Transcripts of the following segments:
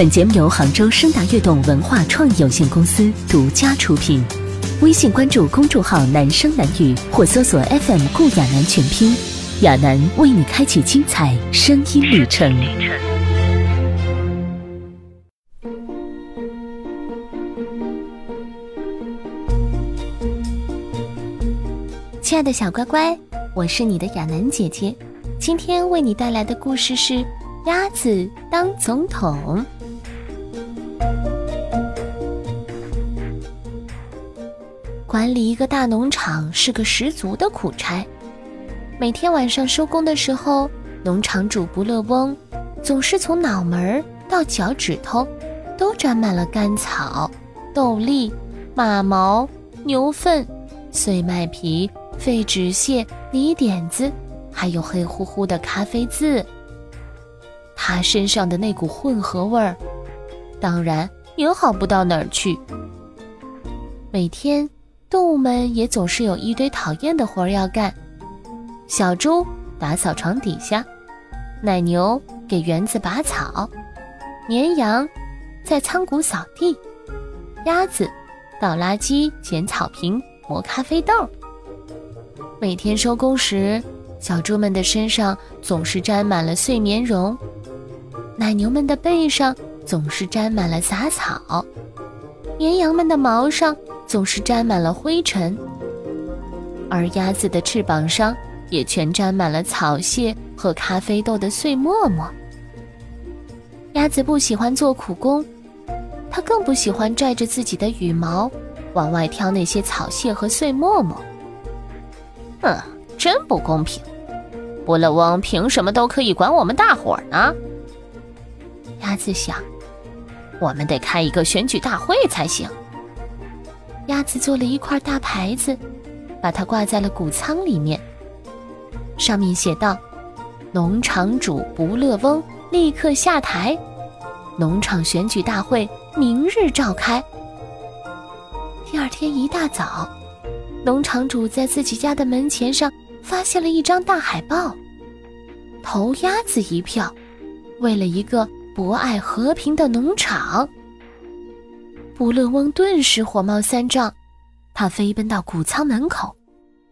本节目由杭州声达悦动文化创意有限公司独家出品。微信关注公众号“男声男语”或搜索 FM 顾亚楠全拼，亚楠为你开启精彩声音旅程。亲爱的小乖乖，我是你的亚楠姐姐。今天为你带来的故事是《鸭子当总统》。管理一个大农场是个十足的苦差。每天晚上收工的时候，农场主不乐翁总是从脑门到脚趾头都沾满了干草、豆粒、马毛、牛粪、碎麦皮、废纸屑、泥点子。还有黑乎乎的咖啡渍，他身上的那股混合味儿，当然也好不到哪儿去。每天，动物们也总是有一堆讨厌的活儿要干：小猪打扫床底下，奶牛给园子拔草，绵羊在仓谷扫地，鸭子倒垃圾、捡草坪、磨咖啡豆。每天收工时。小猪们的身上总是沾满了碎棉绒，奶牛们的背上总是沾满了杂草，绵羊们的毛上总是沾满了灰尘，而鸭子的翅膀上也全沾满了草屑和咖啡豆的碎沫沫。鸭子不喜欢做苦工，它更不喜欢拽着自己的羽毛往外挑那些草屑和碎沫沫。嗯，真不公平。不乐翁凭什么都可以管我们大伙儿呢？鸭子想，我们得开一个选举大会才行。鸭子做了一块大牌子，把它挂在了谷仓里面，上面写道：“农场主不乐翁立刻下台，农场选举大会明日召开。”第二天一大早，农场主在自己家的门前上。发现了一张大海报，投鸭子一票，为了一个博爱和平的农场。不乐翁顿时火冒三丈，他飞奔到谷仓门口，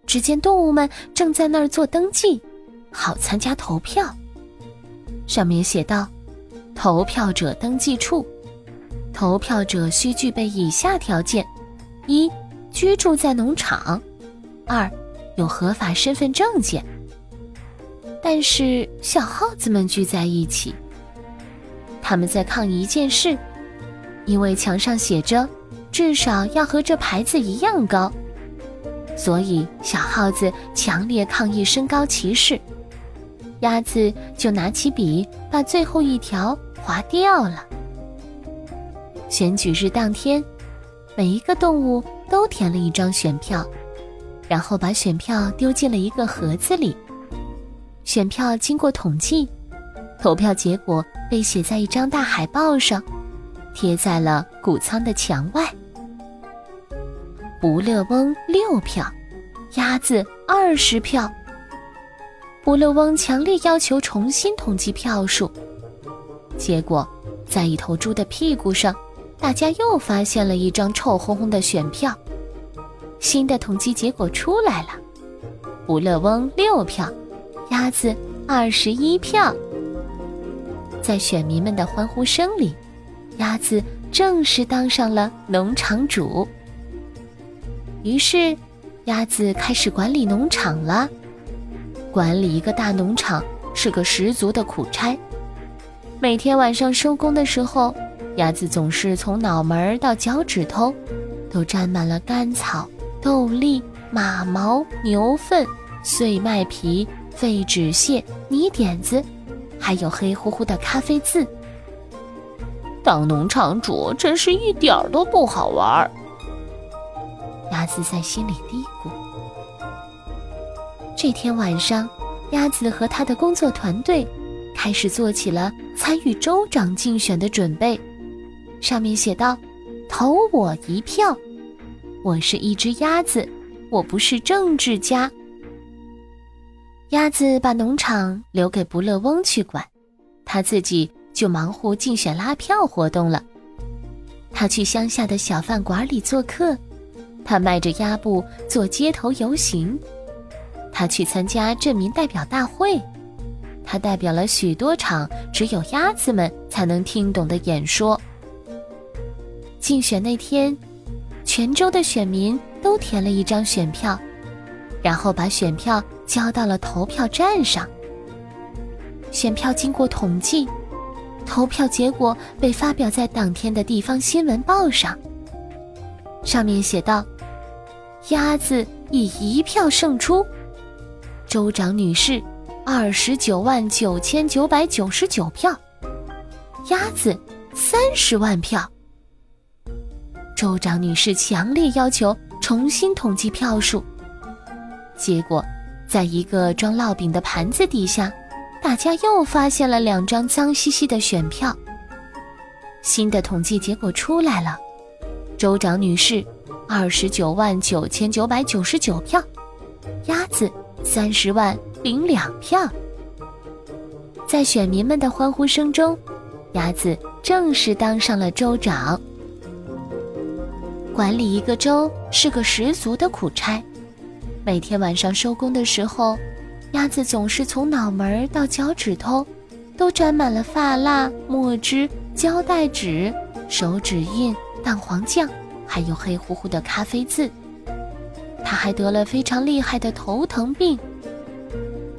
只见动物们正在那儿做登记，好参加投票。上面写道：“投票者登记处，投票者需具备以下条件：一、居住在农场；二、有合法身份证件，但是小耗子们聚在一起，他们在抗一件事，因为墙上写着至少要和这牌子一样高，所以小耗子强烈抗议身高歧视。鸭子就拿起笔把最后一条划掉了。选举日当天，每一个动物都填了一张选票。然后把选票丢进了一个盒子里。选票经过统计，投票结果被写在一张大海报上，贴在了谷仓的墙外。不乐翁六票，鸭子二十票。不乐翁强烈要求重新统计票数，结果在一头猪的屁股上，大家又发现了一张臭烘烘的选票。新的统计结果出来了，不乐翁六票，鸭子二十一票。在选民们的欢呼声里，鸭子正式当上了农场主。于是，鸭子开始管理农场了。管理一个大农场是个十足的苦差。每天晚上收工的时候，鸭子总是从脑门到脚趾头，都沾满了干草。豆粒、马毛、牛粪、碎麦皮、废纸屑、泥点子，还有黑乎乎的咖啡渍。当农场主真是一点儿都不好玩。鸭子在心里嘀咕。这天晚上，鸭子和他的工作团队开始做起了参与州长竞选的准备。上面写道：“投我一票。”我是一只鸭子，我不是政治家。鸭子把农场留给不乐翁去管，他自己就忙活竞选拉票活动了。他去乡下的小饭馆里做客，他迈着鸭步做街头游行，他去参加镇民代表大会，他代表了许多场只有鸭子们才能听懂的演说。竞选那天，全州的选民都填了一张选票，然后把选票交到了投票站上。选票经过统计。投票结果被发表在当天的地方新闻报上。上面写道：“鸭子以一票胜出，州长女士二十九万九千九百九十九票，鸭子三十万票。”州长女士强烈要求重新统计票数。结果，在一个装烙饼的盘子底下。大家又发现了两张脏兮兮的选票。新的统计结果出来了，州长女士，二十九万九千九百九十九票，鸭子三十万零两票。在选民们的欢呼声中，鸭子正式当上了州长。管理一个州是个十足的苦差，每天晚上收工的时候。鸭子总是从脑门到脚趾头，都沾满了发蜡、墨汁、胶带纸、手指印、蛋黄酱，还有黑乎乎的咖啡渍。他还得了非常厉害的头疼病。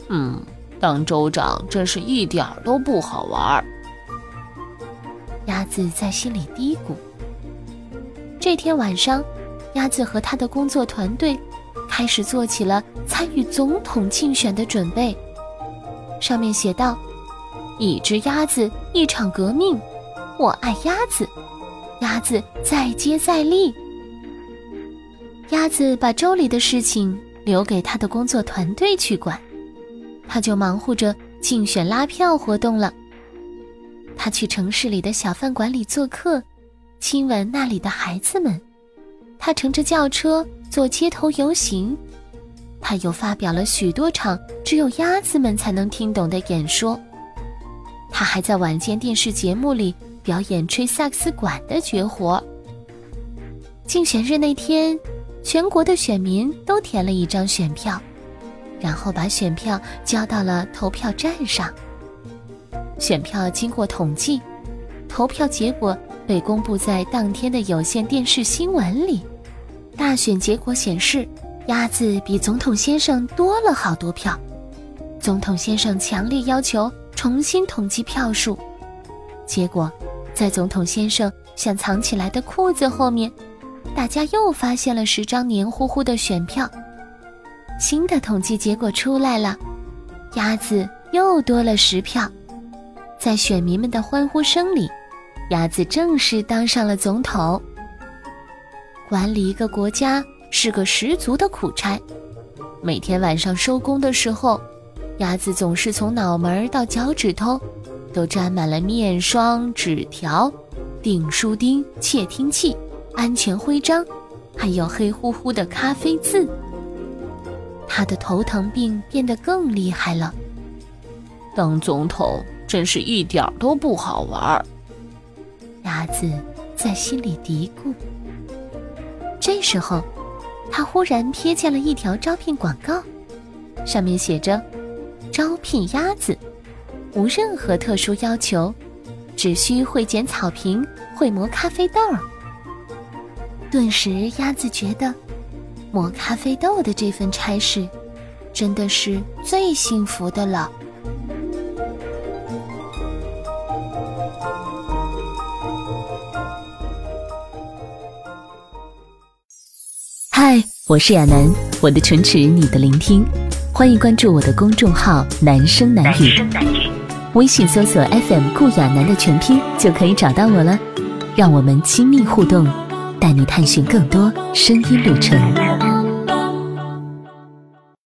嗯，当州长真是一点儿都不好玩。鸭子在心里嘀咕。这天晚上，鸭子和他的工作团队。开始做起了参与总统竞选的准备。上面写道：“一只鸭子，一场革命，我爱鸭子，鸭子再接再厉。”鸭子把州里的事情留给他的工作团队去管，他就忙活着竞选拉票活动了。他去城市里的小饭馆里做客，亲吻那里的孩子们。他乘着轿车。做街头游行，他又发表了许多场只有鸭子们才能听懂的演说。他还在晚间电视节目里表演吹萨克斯管的绝活。竞选日那天，全国的选民都填了一张选票，然后把选票交到了投票站上。选票经过统计，投票结果被公布在当天的有线电视新闻里。大选结果显示，鸭子比总统先生多了好多票。总统先生强烈要求重新统计票数，结果，在总统先生想藏起来的裤子后面，大家又发现了十张黏糊糊的选票。新的统计结果出来了，鸭子又多了十票。在选民们的欢呼声里，鸭子正式当上了总统。管理一个国家是个十足的苦差，每天晚上收工的时候，鸭子总是从脑门到脚趾头，都沾满了面霜、纸条、订书钉、窃听器、安全徽章，还有黑乎乎的咖啡渍。他的头疼病变得更厉害了。当总统真是一点都不好玩，鸭子在心里嘀咕。这时候，他忽然瞥见了一条招聘广告，上面写着：“招聘鸭子，无任何特殊要求，只需会剪草坪、会磨咖啡豆。”顿时，鸭子觉得磨咖啡豆的这份差事，真的是最幸福的了。我是亚楠，我的唇齿，你的聆听，欢迎关注我的公众号“男声男语”，微信搜索 FM 顾亚楠的全拼就可以找到我了。让我们亲密互动，带你探寻更多声音旅程。